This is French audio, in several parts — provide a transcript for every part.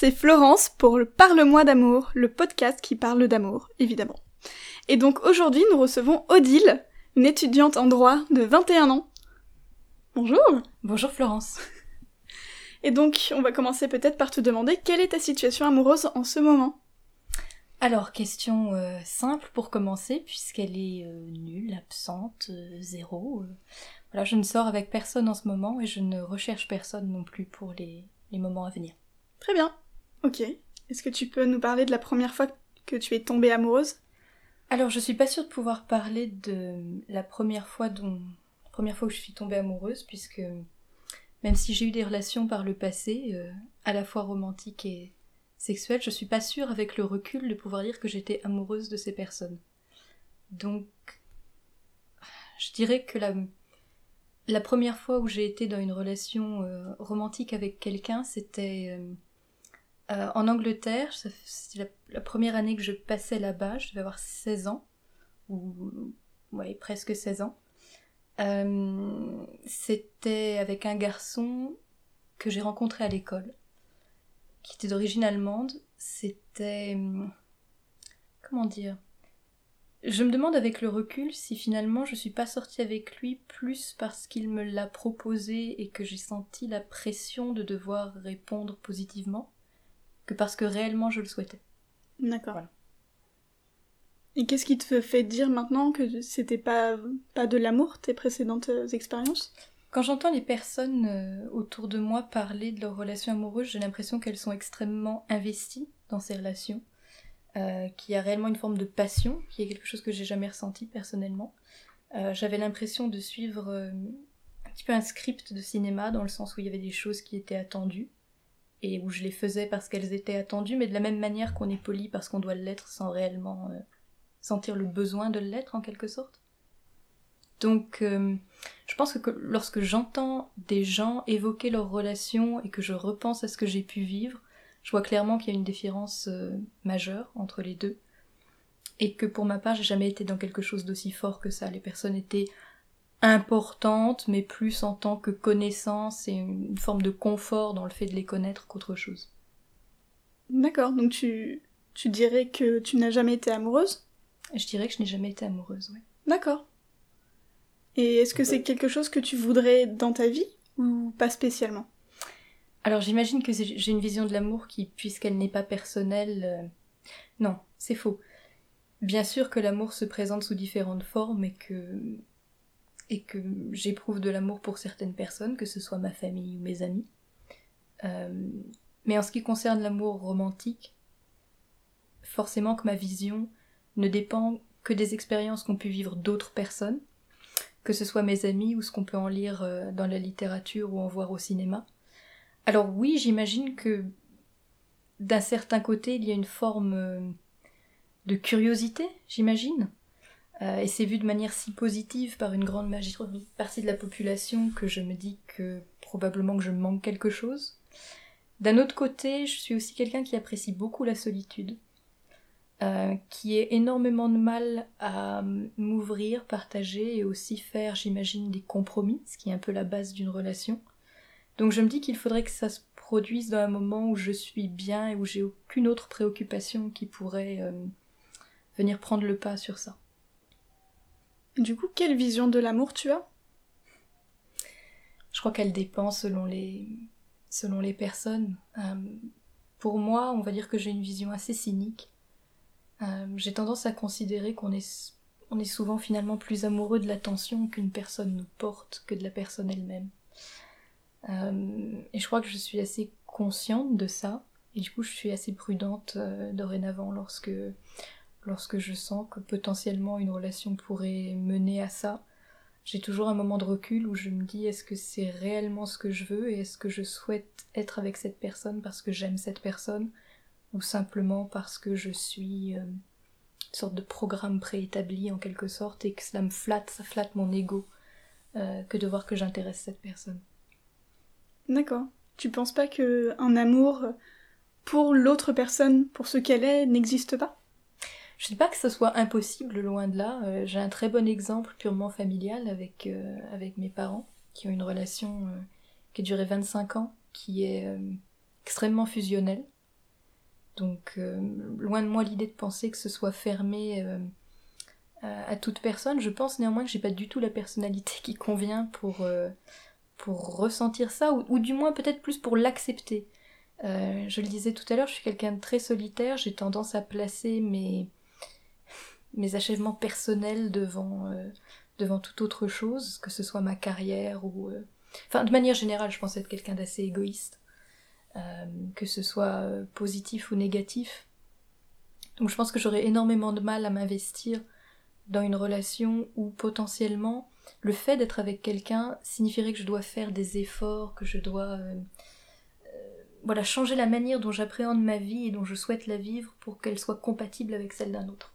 c'est Florence pour le Parle-moi d'amour, le podcast qui parle d'amour, évidemment. Et donc aujourd'hui, nous recevons Odile, une étudiante en droit de 21 ans. Bonjour Bonjour Florence Et donc, on va commencer peut-être par te demander quelle est ta situation amoureuse en ce moment? Alors, question euh, simple pour commencer, puisqu'elle est euh, nulle, absente, euh, zéro. Voilà, je ne sors avec personne en ce moment et je ne recherche personne non plus pour les, les moments à venir. Très bien. Ok. Est-ce que tu peux nous parler de la première fois que tu es tombée amoureuse? Alors, je suis pas sûre de pouvoir parler de la première fois dont où je suis tombée amoureuse, puisque même si j'ai eu des relations par le passé, euh, à la fois romantiques et sexuelles, je suis pas sûre avec le recul de pouvoir dire que j'étais amoureuse de ces personnes. Donc, je dirais que la, la première fois où j'ai été dans une relation euh, romantique avec quelqu'un, c'était euh, euh, en Angleterre. C'était la, première année que je passais là-bas. Je devais avoir 16 ans, ou presque 16 ans. Euh, c'était avec un garçon que j'ai rencontré à l'école, qui était d'origine allemande. C'était. hum, Comment dire? Je me demande avec le recul si finalement je suis pas sortie avec lui plus parce qu'il me l'a proposé et que j'ai senti la pression de devoir répondre positivement que parce que réellement je le souhaitais. D'accord. Voilà. Et qu'est-ce qui te fait dire maintenant que c'était pas, pas de l'amour, tes précédentes expériences? Quand j'entends les personnes euh, autour de moi parler de leurs relations amoureuses, j'ai l'impression qu'elles sont extrêmement investies dans ces relations, euh, qu'il y a réellement une forme de passion, qui est quelque chose que j'ai jamais ressenti personnellement. Euh, J'avais l'impression de suivre euh, un petit peu un script de cinéma, dans le sens où il y avait des choses qui étaient attendues, et où je les faisais parce qu'elles étaient attendues, mais de la même manière qu'on est poli parce qu'on doit l'être sans réellement euh, sentir le besoin de l'être en quelque sorte. Donc, euh, je pense que, que lorsque j'entends des gens évoquer leurs relations et que je repense à ce que j'ai pu vivre, je vois clairement qu'il y a une différence euh, majeure entre les deux. Et que pour ma part, j'ai jamais été dans quelque chose d'aussi fort que ça. Les personnes étaient importantes, mais plus en tant que connaissance et une forme de confort dans le fait de les connaître qu'autre chose. D'accord, donc tu, tu dirais que tu n'as jamais été amoureuse? Je dirais que je n'ai jamais été amoureuse, ouais. D'accord. Et est-ce que c'est quelque chose que tu voudrais dans ta vie ou pas spécialement? Alors j'imagine que j'ai j'ai une vision de l'amour qui, puisqu'elle n'est pas personnelle... euh, Non, c'est faux. Bien sûr que l'amour se présente sous différentes formes et que... et que j'éprouve de l'amour pour certaines personnes, que ce soit ma famille ou mes amis. Euh, Mais en ce qui concerne l'amour romantique, forcément que ma vision ne dépend que des expériences qu'ont pu vivre d'autres personnes, que ce soit mes amis ou ce qu'on peut en lire euh, dans la littérature ou en voir au cinéma. Alors oui, j'imagine que d'un certain côté, il y a une forme euh, de curiosité, j'imagine. Euh, et c'est vu de manière si positive par une grande partie de la population que je me dis que probablement que je manque quelque chose. D'un autre côté, je suis aussi quelqu'un qui apprécie beaucoup la solitude, euh, qui ait énormément de mal à m'ouvrir, partager et aussi faire, j'imagine, des compromis, ce qui est un peu la base d'une relation. Donc je me dis qu'il faudrait que ça se produise dans un moment où je suis bien et où j'ai aucune autre préoccupation qui pourrait euh, venir prendre le pas sur ça. Du coup, quelle vision de l'amour tu as? Je crois qu'elle dépend selon les, selon les personnes. Euh, pour moi, on va dire que j'ai une vision assez cynique. Euh, j'ai tendance à considérer qu'on est, souvent finalement plus amoureux de l'attention qu'une personne nous porte que de la personne elle-même. Euh, et je crois que je suis assez consciente de ça. Et du coup, je suis assez prudente dorénavant lorsque, lorsque je sens que potentiellement une relation pourrait mener à ça. J'ai toujours un moment de recul où je me dis est-ce que c'est réellement ce que je veux et est-ce que je souhaite être avec cette personne parce que j'aime cette personne ou simplement parce que je suis euh, une sorte de programme préétabli en quelque sorte et que cela me flatte, ça flatte mon ego euh, que de voir que j'intéresse cette personne. D'accord. Tu penses pas que un amour pour l'autre personne, pour ce qu'elle est, n'existe pas? Je dis pas que ce soit impossible, loin de là. Euh, J'ai un très bon exemple purement familial avec, euh, avec mes parents, qui ont une relation euh, qui a duré 25 ans, qui est extrêmement fusionnelle. Donc, loin de moi l'idée de penser que ce soit fermé à toute personne. Je pense néanmoins que j'ai pas du tout la personnalité qui convient pour, pour ressentir ça, ou, du moins peut-être plus pour l'accepter. je le disais tout à l'heure, je suis quelqu'un de très solitaire, j'ai tendance à placer mes, mes achèvements personnels devant, devant toute autre chose, que ce soit ma carrière ou... Euh, enfin, de manière générale, je pense être quelqu'un d'assez égoïste, euh, que ce soit euh, positif ou négatif. Donc je pense que j'aurais énormément de mal à m'investir dans une relation où potentiellement le fait d'être avec quelqu'un signifierait que je dois faire des efforts, que je dois voilà, changer la manière dont j'appréhende ma vie et dont je souhaite la vivre pour qu'elle soit compatible avec celle d'un autre.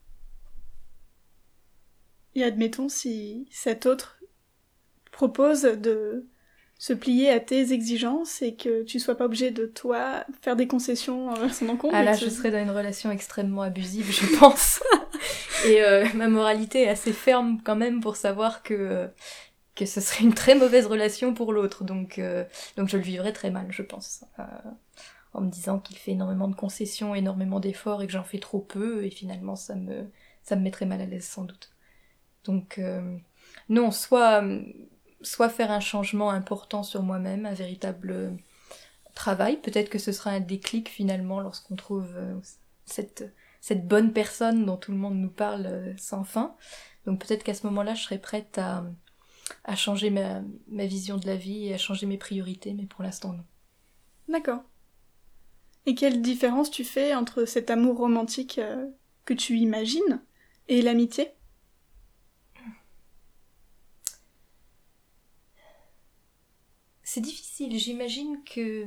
Et admettons si cet autre propose de se plier à tes exigences et que tu sois pas obligé de toi faire des concessions envers son encontre. Ah là, je serais dans une relation extrêmement abusive, je pense. et euh, ma moralité est assez ferme quand même pour savoir que que ce serait une très mauvaise relation pour l'autre. Donc euh, donc je le vivrais très mal, je pense. Euh, en me disant qu'il fait énormément de concessions, énormément d'efforts et que j'en fais trop peu et finalement ça me ça me mettrait mal à l'aise sans doute. Donc euh, non, soit, soit faire un changement important sur moi-même, un véritable travail, peut-être que ce sera un déclic finalement lorsqu'on trouve euh, cette, bonne personne dont tout le monde nous parle euh, sans fin. Donc peut-être qu'à ce moment-là, je serai prête à, changer ma, ma, vision de la vie et à changer mes priorités, mais pour l'instant non. D'accord. Et quelle différence tu fais entre cet amour romantique que tu imagines et l'amitié? C'est difficile, j'imagine que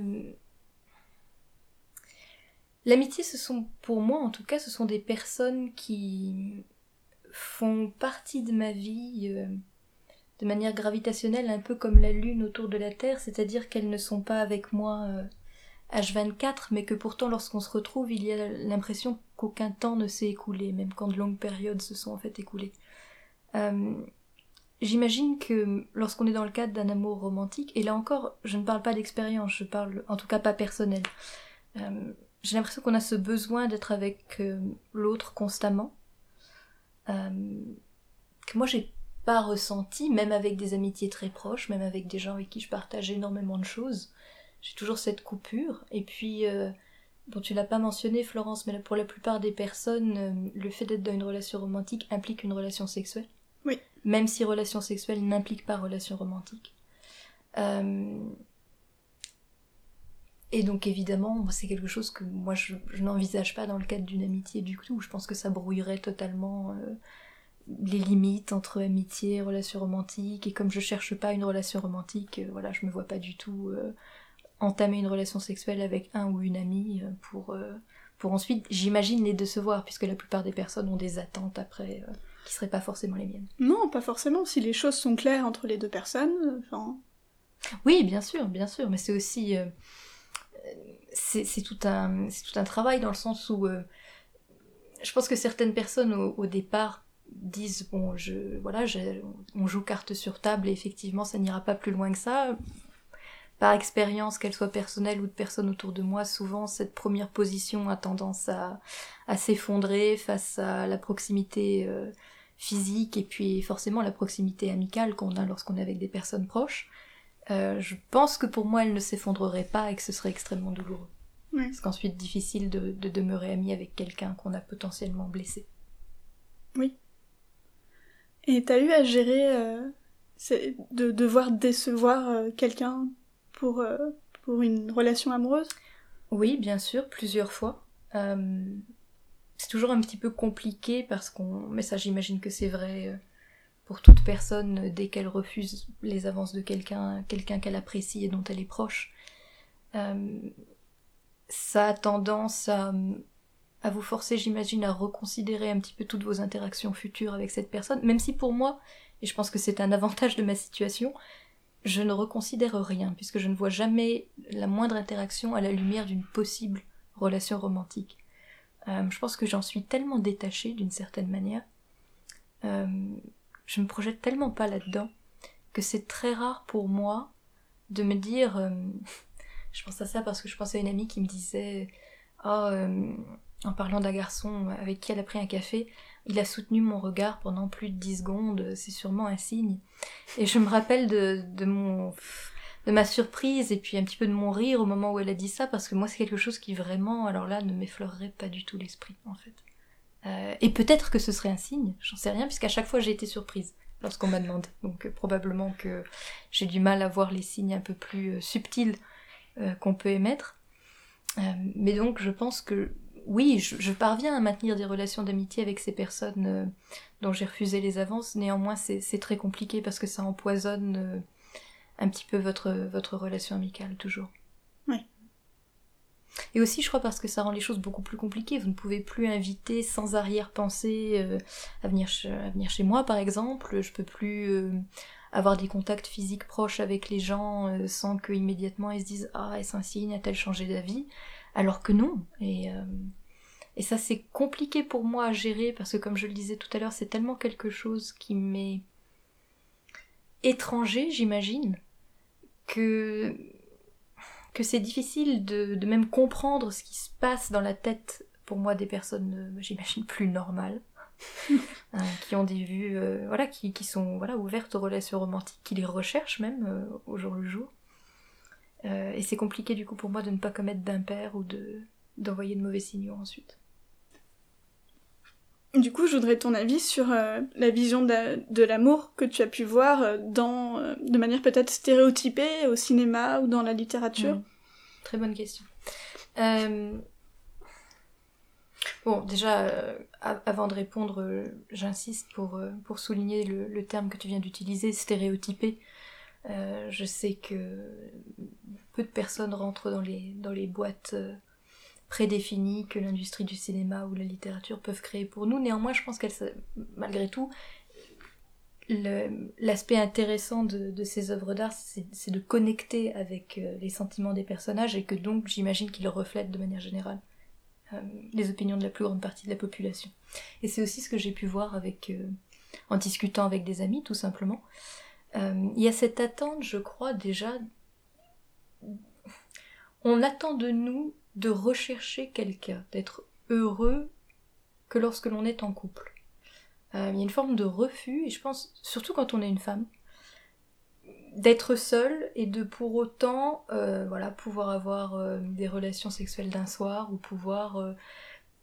l'amitié, ce sont, pour moi en tout cas, ce sont des personnes qui font partie de ma vie euh, de manière gravitationnelle, un peu comme la Lune autour de la Terre, c'est-à-dire qu'elles ne sont pas avec moi H24, euh, mais que pourtant lorsqu'on se retrouve, il y a l'impression qu'aucun temps ne s'est écoulé, même quand de longues périodes se sont en fait écoulées. Euh, J'imagine que lorsqu'on est dans le cadre d'un amour romantique, et là encore, je ne parle pas d'expérience, je parle en tout cas pas personnel. Euh, j'ai l'impression qu'on a ce besoin d'être avec euh, l'autre constamment, euh, que moi j'ai pas ressenti, même avec des amitiés très proches, même avec des gens avec qui je partage énormément de choses. J'ai toujours cette coupure, et puis Bon, tu l'as pas mentionné, Florence, mais pour la plupart des personnes, le fait d'être dans une relation romantique implique une relation sexuelle même si relation sexuelle n'implique pas relation romantique. Euh, et donc évidemment, c'est quelque chose que moi je, n'envisage pas dans le cadre d'une amitié du tout. Je pense que ça brouillerait totalement euh, les limites entre amitié et relation romantique. Et comme je cherche pas une relation romantique, euh, voilà, je me vois pas du tout entamer une relation sexuelle avec un ou une amie pour, pour ensuite, j'imagine, les décevoir, puisque la plupart des personnes ont des attentes après qui seraient pas forcément les miennes. Non, pas forcément. Si les choses sont claires entre les deux personnes, enfin. Oui, bien sûr, bien sûr, mais c'est aussi euh, c'est tout un c'est tout un travail dans le sens où euh, je pense que certaines personnes au, départ disent bon je voilà on joue carte sur table et effectivement ça n'ira pas plus loin que ça par expérience, qu'elle soit personnelle ou de personnes autour de moi, souvent cette première position a tendance à, à s'effondrer face à la proximité euh, physique et puis forcément la proximité amicale qu'on a lorsqu'on est avec des personnes proches, euh, je pense que pour moi elle ne s'effondrerait pas et que ce serait extrêmement douloureux. Parce qu'ensuite difficile de, demeurer ami avec quelqu'un qu'on a potentiellement blessé. Oui. Et t'as eu à gérer euh, de devoir décevoir euh, quelqu'un pour, pour une relation amoureuse? Oui, bien sûr, plusieurs fois c'est toujours un petit peu compliqué parce qu'on. Mais ça, j'imagine que c'est vrai euh, pour toute personne euh, dès qu'elle refuse les avances de quelqu'un, qu'elle apprécie et dont elle est proche. Euh, ça a tendance à vous forcer, j'imagine, à reconsidérer un petit peu toutes vos interactions futures avec cette personne, même si pour moi, et je pense que c'est un avantage de ma situation, je ne reconsidère rien, puisque je ne vois jamais la moindre interaction à la lumière d'une possible relation romantique. Euh, je pense que j'en suis tellement détachée d'une certaine manière. Euh, je me projette tellement pas là-dedans que c'est très rare pour moi de me dire. Euh, je pense à ça parce que je pense à une amie qui me disait oh, en parlant d'un garçon avec qui elle a pris un café, il a soutenu mon regard pendant plus de 10 secondes, c'est sûrement un signe. Et je me rappelle de mon de ma surprise et puis un petit peu de mon rire au moment où elle a dit ça parce que moi c'est quelque chose qui vraiment alors là ne m'effleurerait pas du tout l'esprit en fait. Euh, et peut-être que ce serait un signe, j'en sais rien puisqu'à chaque fois j'ai été surprise lorsqu'on m'a demandé. Donc euh, probablement que j'ai du mal à voir les signes un peu plus euh, subtils qu'on peut émettre. mais donc je pense que oui, je, parviens à maintenir des relations d'amitié avec ces personnes dont j'ai refusé les avances. Néanmoins, c'est très compliqué parce que ça empoisonne un petit peu votre, votre relation amicale, toujours. Oui. Et aussi, je crois, parce que ça rend les choses beaucoup plus compliquées. Vous ne pouvez plus inviter sans arrière-pensée euh, à, venir à venir chez moi, par exemple. Je peux plus euh, avoir des contacts physiques proches avec les gens euh, sans que immédiatement ils se disent Ah, est-ce un signe? A-t-elle changé d'avis? Alors que non. Et, et ça, c'est compliqué pour moi à gérer parce que, comme je le disais tout à l'heure, c'est tellement quelque chose qui m'est étranger, j'imagine que, que c'est difficile de, même comprendre ce qui se passe dans la tête, pour moi, des personnes, euh, j'imagine, plus normales. Euh, qui ont des vues euh, voilà qui, sont voilà ouvertes aux relations romantiques qui les recherchent même au jour le jour et c'est compliqué du coup pour moi de ne pas commettre d'impair ou de d'envoyer de mauvais signaux ensuite du coup, je voudrais ton avis sur euh, la vision de, l'amour que tu as pu voir euh, dans, euh, de manière peut-être stéréotypée au cinéma ou dans la littérature. Mmh. Très bonne question. Bon, déjà, avant de répondre, j'insiste pour, souligner le, le, terme que tu viens d'utiliser, stéréotypé. je sais que peu de personnes rentrent dans les boîtes prédéfinie que l'industrie du cinéma ou la littérature peuvent créer pour nous. Néanmoins, je pense qu'elle, malgré tout, l'aspect intéressant de, ces œuvres d'art, c'est de connecter avec euh, les sentiments des personnages et que donc j'imagine qu'ils reflètent de manière générale euh, les opinions de la plus grande partie de la population. Et c'est aussi ce que j'ai pu voir avec, euh, en discutant avec des amis, tout simplement. il y a cette attente, je crois, déjà. On attend de nous de rechercher quelqu'un, d'être heureux que lorsque l'on est en couple. Euh, il y a une forme de refus, et je pense, surtout quand on est une femme, d'être seule et de pour autant euh, voilà, pouvoir avoir euh, des relations sexuelles d'un soir ou pouvoir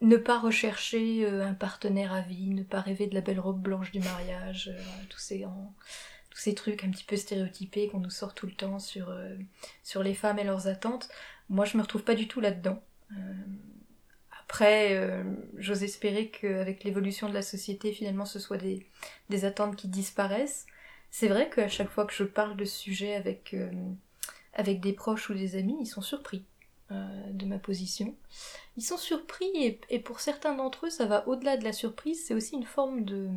ne pas rechercher un partenaire à vie, ne pas rêver de la belle robe blanche du mariage, tous, ces, trucs un petit peu stéréotypés qu'on nous sort tout le temps sur, sur les femmes et leurs attentes. Moi, je me retrouve pas du tout là-dedans. Euh, après, euh, j'ose espérer qu'avec l'évolution de la société, finalement, ce soit des, attentes qui disparaissent. C'est vrai qu'à chaque fois que je parle de ce sujet avec, euh, avec des proches ou des amis, ils sont surpris de ma position. Ils sont surpris et, et pour certains d'entre eux, ça va au-delà de la surprise, c'est aussi une forme de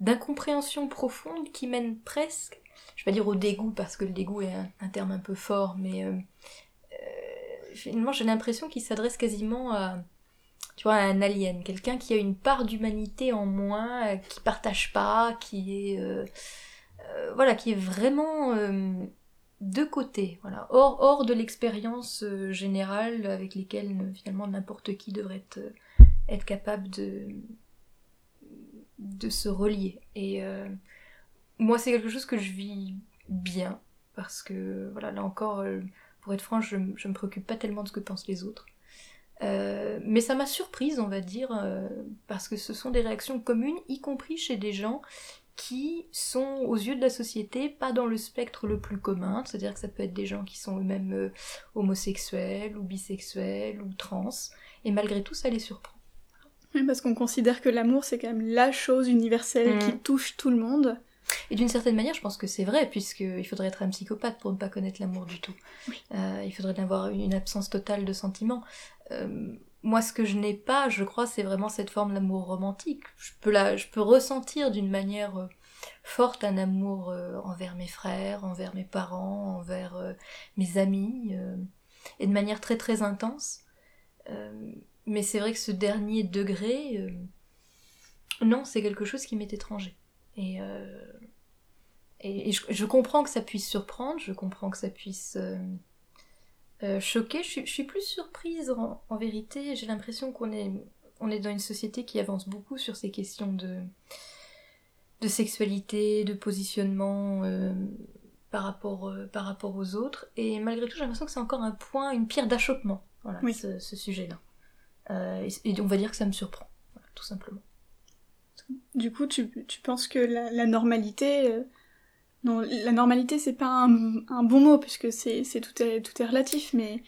d'incompréhension profonde qui mène presque, je vais pas dire au dégoût parce que le dégoût est un, terme un peu fort, mais finalement, j'ai l'impression qu'il s'adresse quasiment à, tu vois, un alien, quelqu'un qui a une part d'humanité en moins, euh, qui partage pas, qui est, euh, euh, voilà, qui est vraiment de côté, voilà, hors, de l'expérience générale avec lesquelles finalement n'importe qui devrait être, être capable de, de se relier. Et moi, c'est quelque chose que je vis bien parce que voilà, là encore pour être franche, je, je me préoccupe pas tellement de ce que pensent les autres. Euh, mais ça m'a surprise, on va dire, euh, parce que ce sont des réactions communes, y compris chez des gens qui sont, aux yeux de la société, pas dans le spectre le plus commun, c'est-à-dire que ça peut être des gens qui sont eux-mêmes euh, homosexuels ou bisexuels ou trans, et malgré tout, ça les surprend. Oui, parce qu'on considère que l'amour, c'est quand même la chose universelle qui mm. touche tout le monde. Et d'une certaine manière, je pense que c'est vrai, puisqu'il faudrait être un psychopathe pour ne pas connaître l'amour du tout. Euh, il faudrait avoir une absence totale de sentiments. Euh, moi, ce que je n'ai pas, je crois, c'est vraiment cette forme d'amour romantique. Je peux, la, je peux ressentir d'une manière euh, forte un amour envers mes frères, envers mes parents, envers mes amis, et de manière très très intense. mais c'est vrai que ce dernier degré, non, c'est quelque chose qui m'est étranger. Et, euh, et, je, comprends que ça puisse surprendre, je comprends que ça puisse euh, Euh, choquée, je suis, plus surprise en, vérité. J'ai l'impression qu'on est, on est dans une société qui avance beaucoup sur ces questions de, de sexualité, de positionnement euh, par, rapport, euh, par rapport aux autres. Et malgré tout, j'ai l'impression que c'est encore un point, une pierre d'achoppement, voilà, ce, sujet-là. et, on va dire que ça me surprend, tout simplement. Du coup, tu, penses que la, normalité non, la normalité, c'est pas un, bon mot, puisque c'est, tout, est, tout est relatif, mais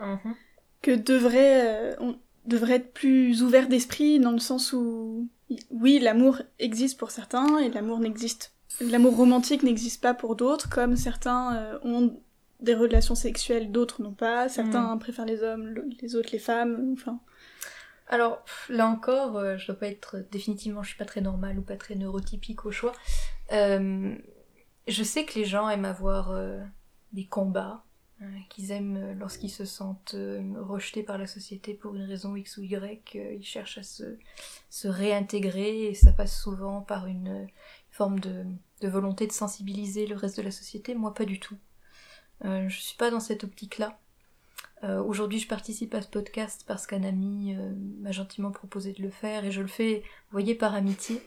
mhm. que devrait, euh, on devrait être plus ouvert d'esprit dans le sens où, oui, l'amour existe pour certains, et l'amour n'existe L'amour romantique n'existe pas pour d'autres, comme certains euh, ont des relations sexuelles, d'autres n'ont pas, certains mhm. préfèrent les hommes, les autres les femmes, enfin... Alors, là encore, euh, je dois pas être définitivement, je suis pas très normale ou pas très neurotypique au choix. Euh, je sais que les gens aiment avoir euh, des combats, euh, qu'ils aiment euh, lorsqu'ils se sentent rejetés par la société pour une raison X ou Y, ils cherchent à se, se, réintégrer et ça passe souvent par une forme de, de, volonté de sensibiliser le reste de la société. Moi, pas du tout. je suis pas dans cette optique-là. Aujourd'hui, je participe à ce podcast parce qu'un ami m'a gentiment proposé de le faire et je le fais, vous voyez, par amitié.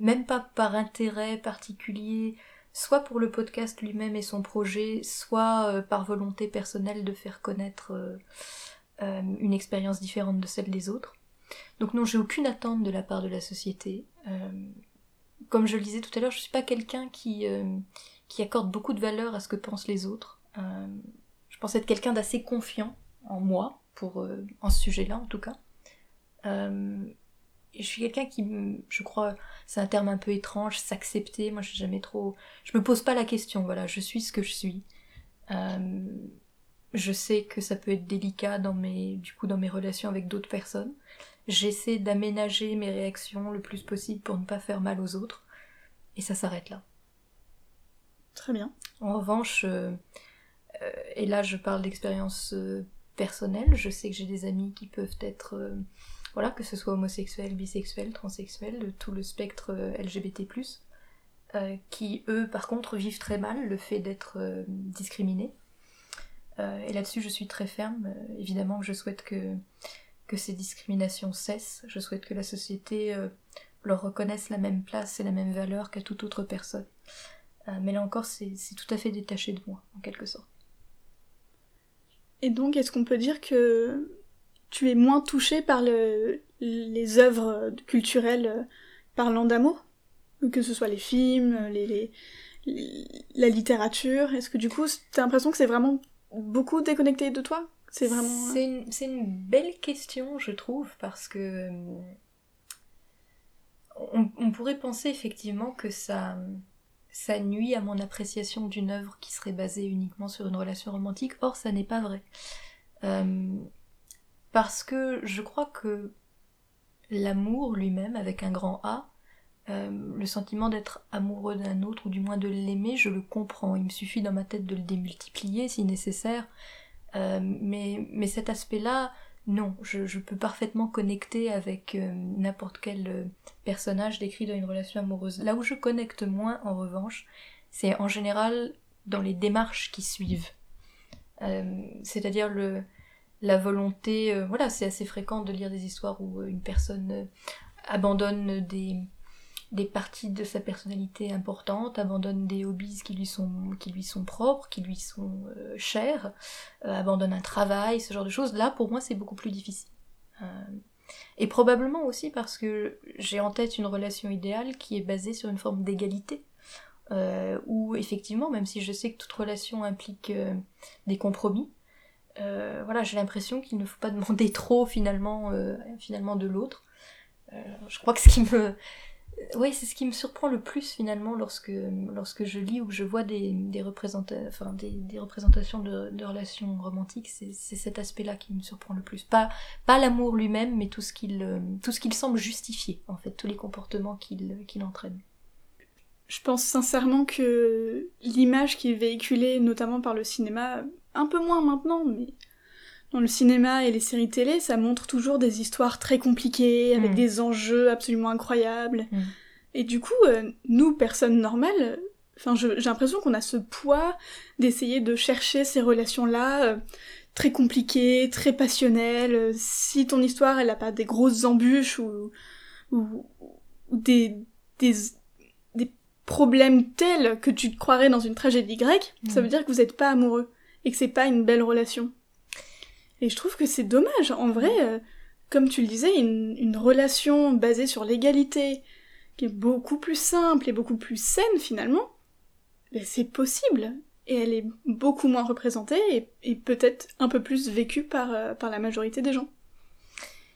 même pas par intérêt particulier, soit pour le podcast lui-même et son projet, soit euh, par volonté personnelle de faire connaître euh, euh, une expérience différente de celle des autres. Donc non, j'ai aucune attente de la part de la société. comme je le disais tout à l'heure, je suis pas quelqu'un qui, qui accorde beaucoup de valeur à ce que pensent les autres. je pense être quelqu'un d'assez confiant en moi, pour, en ce sujet-là en tout cas je suis quelqu'un qui, je crois, c'est un terme un peu étrange, s'accepter. Moi, je jamais trop. Je me pose pas la question. Voilà, je suis ce que je suis. Euh, je sais que ça peut être délicat dans mes, du coup, dans mes relations avec d'autres personnes. J'essaie d'aménager mes réactions le plus possible pour ne pas faire mal aux autres. Et ça s'arrête là. Très bien. En revanche, euh, euh, et là je parle d'expérience personnelle, je sais que j'ai des amis qui peuvent être voilà, que ce soit homosexuel, bisexuel, transsexuel, de tout le spectre euh, LGBT+, euh, qui eux par contre vivent très mal le fait d'être euh, discriminés. et là-dessus je suis très ferme, évidemment je souhaite que ces discriminations cessent, je souhaite que la société leur reconnaisse la même place et la même valeur qu'à toute autre personne. mais là encore c'est tout à fait détaché de moi, en quelque sorte. Et donc est-ce qu'on peut dire que tu es moins touché par le, les œuvres culturelles euh, parlant d'amour? Que ce soit les films, les, la littérature? Est-ce que du coup, t'as l'impression que c'est vraiment beaucoup déconnecté de toi? C'est vraiment... Euh, c'est une, belle question, je trouve, parce que... Euh, on, pourrait penser effectivement que ça, nuit à mon appréciation d'une œuvre qui serait basée uniquement sur une relation romantique. Or, ça n'est pas vrai. Euh, parce que je crois que l'amour lui-même, avec un grand A, euh, le sentiment d'être amoureux d'un autre, ou du moins de l'aimer, je le comprends. Il me suffit dans ma tête de le démultiplier si nécessaire. Euh, mais, mais cet aspect-là, non, je, peux parfaitement connecter avec euh, n'importe quel personnage décrit dans une relation amoureuse. Là où je connecte moins, en revanche, c'est en général dans les démarches qui suivent. C'est-à-dire le, la volonté, euh, voilà, c'est assez fréquent de lire des histoires où euh, une personne euh, abandonne des, des parties de sa personnalité importantes, abandonne des hobbies qui lui sont, qui lui sont propres, qui lui sont chers, abandonne un travail, ce genre de choses. Là, pour moi, c'est beaucoup plus difficile. et probablement aussi parce que j'ai en tête une relation idéale qui est basée sur une forme d'égalité. où effectivement, même si je sais que toute relation implique des compromis, euh, voilà, j'ai l'impression qu'il ne faut pas demander trop finalement, euh, finalement de l'autre. Euh, je crois que ce qui me, oui, c'est ce qui me surprend le plus finalement lorsque, lorsque je lis ou que je vois des, des, enfin, des, des représentations de, de, relations romantiques, c'est cet aspect-là qui me surprend le plus. Pas, pas l'amour lui-même, mais tout ce qu'il ce qu'il semble justifier, en fait, tous les comportements qu'il qu'il entraîne. Je pense sincèrement que l'image qui est véhiculée, notamment par le cinéma, un peu moins maintenant, mais dans le cinéma et les séries télé, ça montre toujours des histoires très compliquées, avec mm. des enjeux absolument incroyables. Mm. Et du coup, euh, nous, personnes normales, Enfin, j'ai l'impression qu'on a ce poids d'essayer de chercher ces relations-là, euh, très compliquées, très passionnelles. Si ton histoire, elle a pas des grosses embûches ou, ou, ou des, des, des problèmes tels que tu te croirais dans une tragédie grecque, ça veut dire que vous n'êtes pas amoureux et que c'est pas une belle relation. Et je trouve que c'est dommage. En vrai, euh, comme tu le disais, une, une relation basée sur l'égalité, qui est beaucoup plus simple et beaucoup plus saine finalement, ben, c'est possible. Et elle est beaucoup moins représentée et, et peut-être un peu plus vécue par, euh, par la majorité des gens.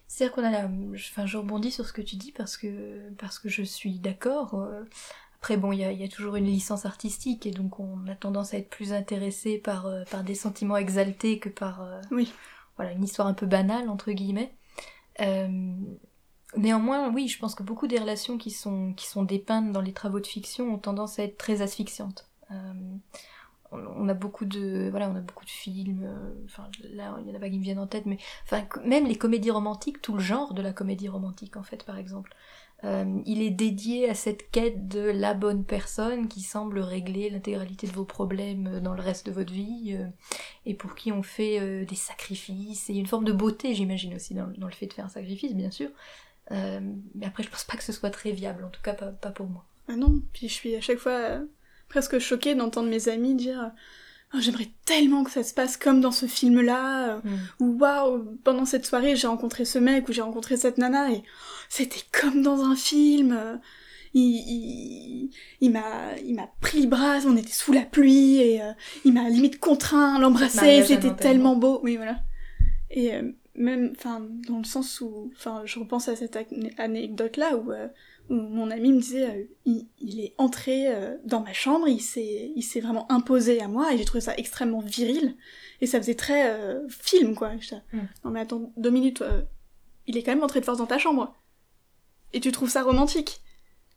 C'est-à-dire qu'on a la... Enfin, je rebondis sur ce que tu dis parce que, parce que je suis d'accord. euh, Après, bon, il y a, il y a toujours une licence artistique et donc on a tendance à être plus intéressé par, euh, par des sentiments exaltés que par euh, Oui. voilà, une histoire un peu banale, entre guillemets. Euh, néanmoins, oui, je pense que beaucoup des relations qui sont, qui sont dépeintes dans les travaux de fiction ont tendance à être très asphyxiantes. On, on a beaucoup de voilà on a beaucoup de films enfin là il y en a pas qui me viennent en tête mais enfin même les comédies romantiques tout le genre de la comédie romantique en fait par exemple euh, il est dédié à cette quête de la bonne personne qui semble régler l'intégralité de vos problèmes dans le reste de votre vie euh, et pour qui on fait euh, des sacrifices. Et une forme de beauté j'imagine aussi dans, le fait de faire un sacrifice bien sûr. Mais après je pense pas que ce soit très viable en tout cas pas, pas pour moi. Ah non, puis je suis à chaque fois presque choquée d'entendre mes amis dire Oh, J'aimerais tellement que ça se passe comme dans ce film-là, euh, ou waouh, pendant cette soirée j'ai rencontré ce mec ou j'ai rencontré cette nana et c'était comme dans un film. Il, il, m'a, il m'a pris le bras, on était sous la pluie et euh, il m'a limite contraint à l'embrasser, c'était tellement beau. Oui, voilà. Et euh, même, enfin, dans le sens où, enfin, je repense à cette ac- anecdote-là où, euh, où mon ami me disait, euh, il, il est entré euh, dans ma chambre, il s'est, il s'est vraiment imposé à moi et j'ai trouvé ça extrêmement viril et ça faisait très euh, film quoi. Mm. Non mais attends deux minutes, il est quand même entré de force dans ta chambre et tu trouves ça romantique.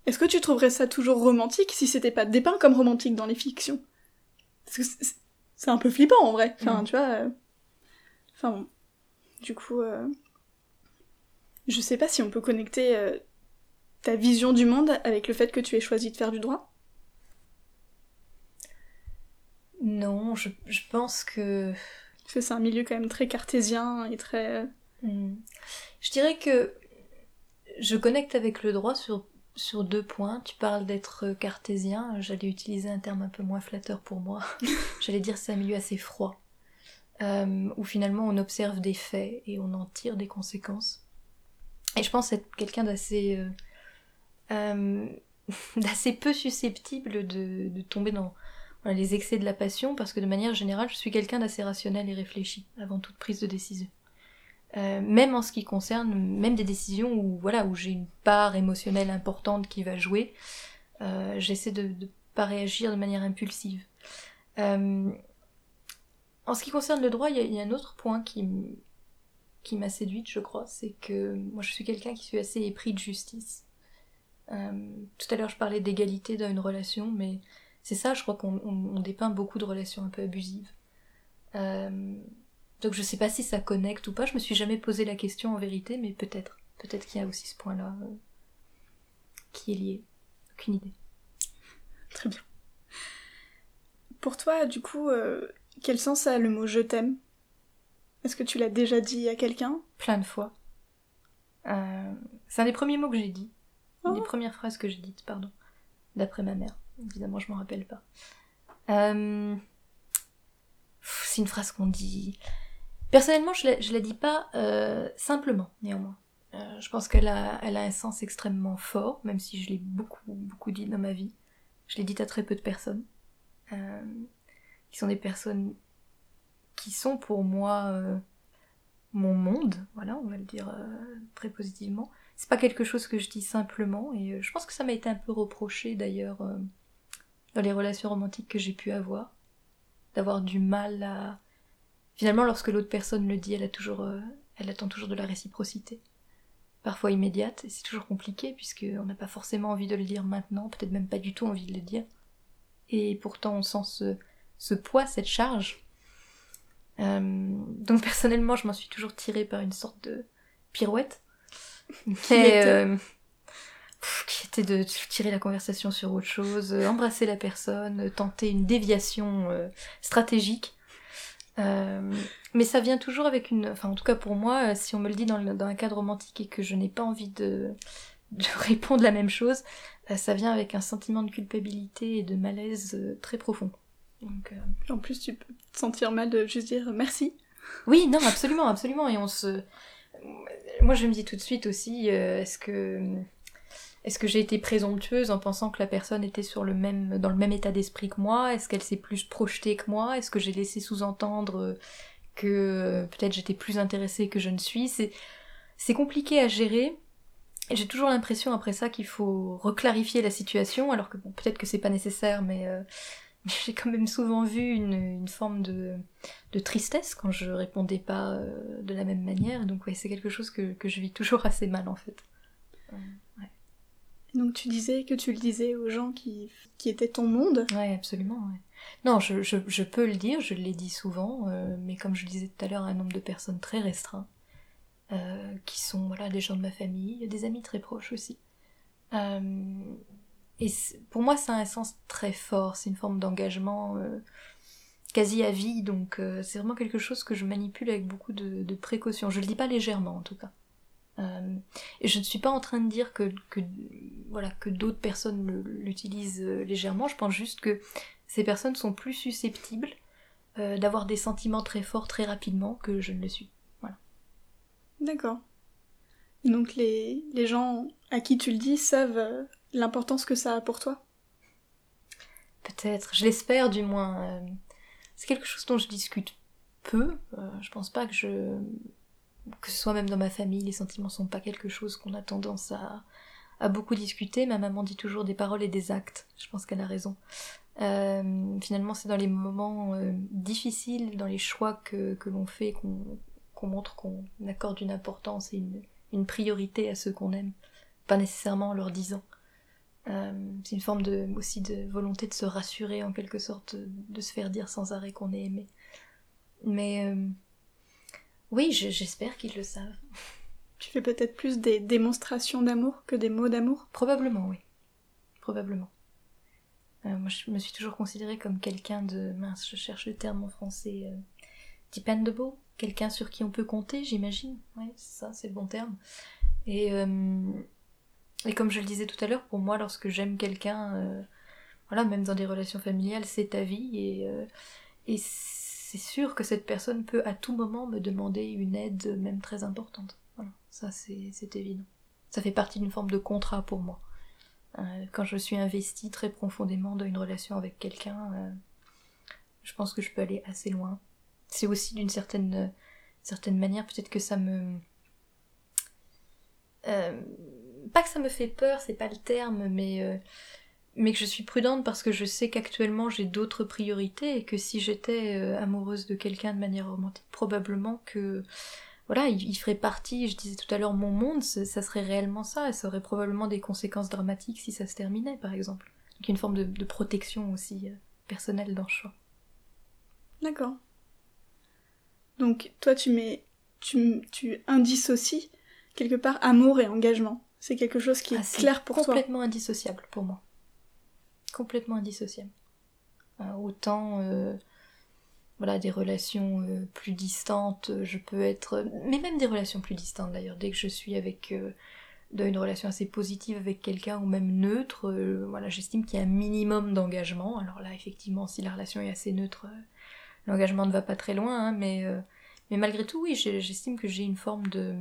Est-ce que tu trouverais ça toujours romantique si c'était pas dépeint comme romantique dans les fictions? Parce que c'est- un peu flippant en vrai. Enfin Mm. tu vois. Enfin bon. Du coup, je sais pas si on peut connecter ta vision du monde avec le fait que tu aies choisi de faire du droit? non je, je pense que c'est un milieu quand même très cartésien et très. euh, Hmm. Je dirais que je connecte avec le droit sur, sur deux points. Tu parles d'être cartésien, j'allais utiliser un terme un peu moins flatteur pour moi. j'allais dire c'est un milieu assez froid, euh, où finalement on observe des faits et on en tire des conséquences. Et je pense être quelqu'un d'assez euh, euh, d'assez peu susceptible de, tomber dans les excès de la passion, parce que de manière générale, je suis quelqu'un d'assez rationnel et réfléchi avant toute prise de décision. Euh, même en ce qui concerne même des décisions où voilà où j'ai une part émotionnelle importante qui va jouer, euh, j'essaie de ne pas réagir de manière impulsive. Euh, en ce qui concerne le droit, il y, y a un autre point qui, qui m'a séduite, je crois, c'est que moi je suis quelqu'un qui suis assez épris de justice. Euh, tout à l'heure je parlais d'égalité dans une relation, mais c'est ça, je crois qu'on on- on dépeint beaucoup de relations un peu abusives. Euh, donc je sais pas si ça connecte ou pas, je me suis jamais posé la question en vérité, mais peut-être. Peut-être qu'il y a aussi ce point-là euh, qui est lié. Aucune idée. Très bien. Pour toi, du coup, euh, quel sens a le mot je t'aime Est-ce que tu l'as déjà dit à quelqu'un? Plein de fois. Euh, c'est un des premiers mots que j'ai dit. Des Oh. premières phrases que j'ai dites, pardon. D'après ma mère. Évidemment, je m'en rappelle pas. Euh, C'est une phrase qu'on dit. Personnellement, je la, la dis pas euh, simplement, néanmoins. Euh, je pense qu'elle a, un sens extrêmement fort, même si je l'ai beaucoup, beaucoup dit dans ma vie. Je l'ai dit à très peu de personnes. Qui sont des personnes qui sont pour moi mon monde, voilà, on va le dire très positivement. C'est pas quelque chose que je dis simplement, et euh, je pense que ça m'a été un peu reproché d'ailleurs euh, dans les relations romantiques que j'ai pu avoir, d'avoir du mal à. Finalement, lorsque l'autre personne le dit, euh, elle attend toujours de la réciprocité, parfois immédiate, et c'est toujours compliqué puisque on n'a pas forcément envie de le dire maintenant, peut-être même pas du tout envie de le dire, et pourtant on sent ce, poids, cette charge. Donc personnellement, je m'en suis toujours tirée par une sorte de pirouette, m'étonne. euh, pff, qui éviter de tirer la conversation sur autre chose, embrasser la personne, tenter une déviation stratégique. mais ça vient toujours avec une... Enfin, en tout cas pour moi, si on me le dit dans, dans un cadre romantique et que je n'ai pas envie de, de répondre la même chose, ça vient avec un sentiment de culpabilité et de malaise très profond. Donc, En plus, tu peux te sentir mal de juste dire merci. Oui, non, absolument, absolument. Et on se. Moi, je me dis tout de suite aussi, euh, est-ce que. Est-ce que j'ai été présomptueuse en pensant que la personne était sur le même, dans le même état d'esprit que moi? Est-ce qu'elle s'est plus projetée que moi? Est-ce que j'ai laissé sous-entendre que euh, peut-être j'étais plus intéressée que je ne suis? C'est compliqué à gérer. J'ai toujours l'impression après ça qu'il faut reclarifier la situation, alors que peut-être que c'est pas nécessaire, mais euh, j'ai quand même souvent vu une, forme de, tristesse quand je répondais pas euh, de la même manière. Donc ouais, c'est quelque chose que, je vis toujours assez mal en fait. Donc tu disais que tu le disais aux gens qui, qui étaient ton monde Ouais, absolument. Ouais. Non, je, peux le dire, je l'ai dit souvent, euh, mais comme je le disais tout à l'heure, un nombre de personnes très restreint, euh, qui sont voilà, des gens de ma famille, des amis très proches aussi. Et pour moi, ça a un sens très fort, c'est une forme d'engagement euh, quasi à vie, donc euh, c'est vraiment quelque chose que je manipule avec beaucoup de, précaution. Je le dis pas légèrement en tout cas. Euh, et je ne suis pas en train de dire que, voilà, que d'autres personnes l'utilisent légèrement, je pense juste que ces personnes sont plus susceptibles d'avoir des sentiments très forts très rapidement que je ne le suis. Voilà. D'accord. Donc les, les gens à qui tu le dis savent l'importance que ça a pour toi? Peut-être, je l'espère du moins. Euh, c'est quelque chose dont je discute peu. Euh, je pense pas que je. que ce soit même dans ma famille, les sentiments sont pas quelque chose qu'on a tendance à, à beaucoup discuter. Ma maman dit toujours des paroles et des actes. Je pense qu'elle a raison. Euh, finalement, c'est dans les moments difficiles, dans les choix que, que l'on fait, qu'on montre qu'on accorde une importance et une, une priorité à ceux qu'on aime. Pas nécessairement en leur disant. Euh, c'est une forme de, aussi de volonté de se rassurer en quelque sorte, de se faire dire sans arrêt qu'on est aimé. Mais euh, oui, j'espère qu'ils le savent. Tu fais peut-être plus des démonstrations d'amour que des mots d'amour? Probablement, oui. Probablement. Euh, moi, je me suis toujours considérée comme quelqu'un de. Mince, je cherche le terme en français. dependable Quelqu'un sur qui on peut compter, j'imagine. Oui, c'est ça, c'est le bon terme. Et et comme je le disais tout à l'heure, pour moi, lorsque j'aime quelqu'un, euh, voilà, même dans des relations familiales, c'est ta vie et, euh, et c'est sûr que cette personne peut à tout moment me demander une aide, même très importante. Voilà, ça c'est évident. Ça fait partie d'une forme de contrat pour moi. Euh, quand je suis investie très profondément dans une relation avec quelqu'un, je pense que je peux aller assez loin. C'est aussi d'une certaine, certaine manière, peut-être que ça me pas que ça me fait peur, c'est pas le terme, mais, euh, mais que je suis prudente parce que je sais qu'actuellement j'ai d'autres priorités et que si j'étais euh, amoureuse de quelqu'un de manière romantique, probablement que voilà, il, ferait partie, je disais tout à l'heure, mon monde, ça serait réellement ça, et ça aurait probablement des conséquences dramatiques si ça se terminait, par exemple. Donc une forme de, protection aussi euh, personnelle dans le choix. D'accord. Donc toi tu mets, tu, tu indissocies quelque part amour et engagement. C'est quelque chose qui est ah, clair pour toi. Complètement indissociable pour moi. Complètement indissociable. Euh, autant, euh, voilà, des relations euh, plus distantes, je peux être, mais même des relations plus distantes d'ailleurs. Dès que je suis avec dans une relation assez positive avec quelqu'un ou même neutre, voilà, j'estime qu'il y a un minimum d'engagement. Alors là, effectivement, si la relation est assez neutre, l'engagement ne va pas très loin, hein, mais mais malgré tout, oui, j'estime que j'ai une forme de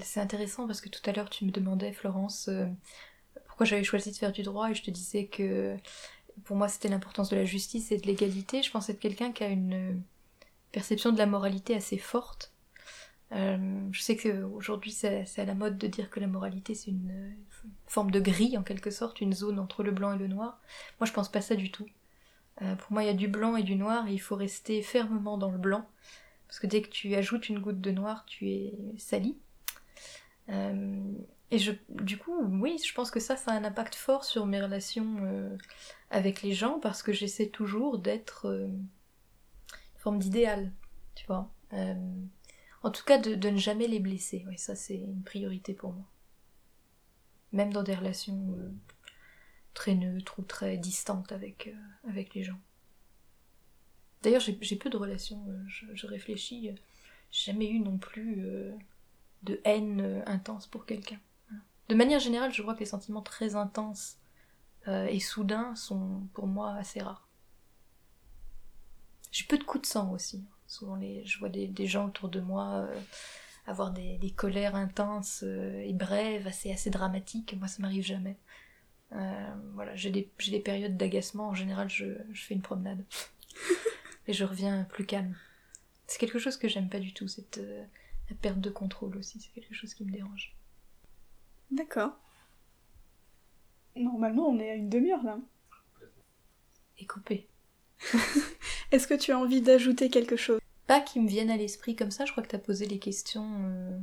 c'est intéressant parce que tout à l'heure tu me demandais, Florence, euh, pourquoi j'avais choisi de faire du droit et je te disais que pour moi c'était l'importance de la justice et de l'égalité. Je pense être quelqu'un qui a une perception de la moralité assez forte. Euh, je sais qu'aujourd'hui c'est à la mode de dire que la moralité c'est une, forme de grille en quelque sorte, une zone entre le blanc et le noir. Moi je pense pas ça du tout. Euh, pour moi il y a du blanc et du noir et il faut rester fermement dans le blanc parce que dès que tu ajoutes une goutte de noir, tu es sali. Euh, et je, du coup, oui, je pense que ça, ça a un impact fort sur mes relations euh, avec les gens parce que j'essaie toujours d'être euh, une forme d'idéal, tu vois. en tout cas, de, ne jamais les blesser. Oui, ça, c'est une priorité pour moi. même dans des relations très neutres ou très distantes avec, avec les gens. D'ailleurs, j'ai peu de relations, je, je réfléchis, j'ai jamais eu non plus de haine intense pour quelqu'un. De manière générale, je vois que les sentiments très intenses et soudains sont pour moi assez rares. J'ai peu de coups de sang aussi. Souvent, je vois des, gens autour de moi avoir des, colères intenses euh, et brèves, assez, dramatiques. Moi, ça m'arrive jamais. Euh, voilà, j'ai des, des, périodes d'agacement. En général, je, fais une promenade. et je reviens plus calme. C'est quelque chose que j'aime pas du tout, cette euh, la perte de contrôle aussi. C'est quelque chose qui me dérange. D'accord. Normalement, on est à une demi-heure là. Et coupé. Est-ce que tu as envie d'ajouter quelque chose? Pas qui me viennent à l'esprit comme ça. Je crois que tu as posé les questions euh,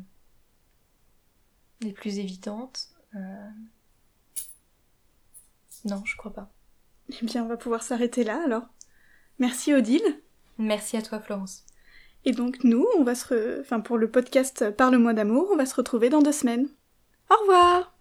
les plus évidentes. Euh, non, je crois pas. Eh bien, on va pouvoir s'arrêter là alors. Merci Odile. Merci à toi Florence. Et donc nous, on va se, enfin pour le podcast Parle-moi d'amour, on va se retrouver dans deux semaines. Au revoir.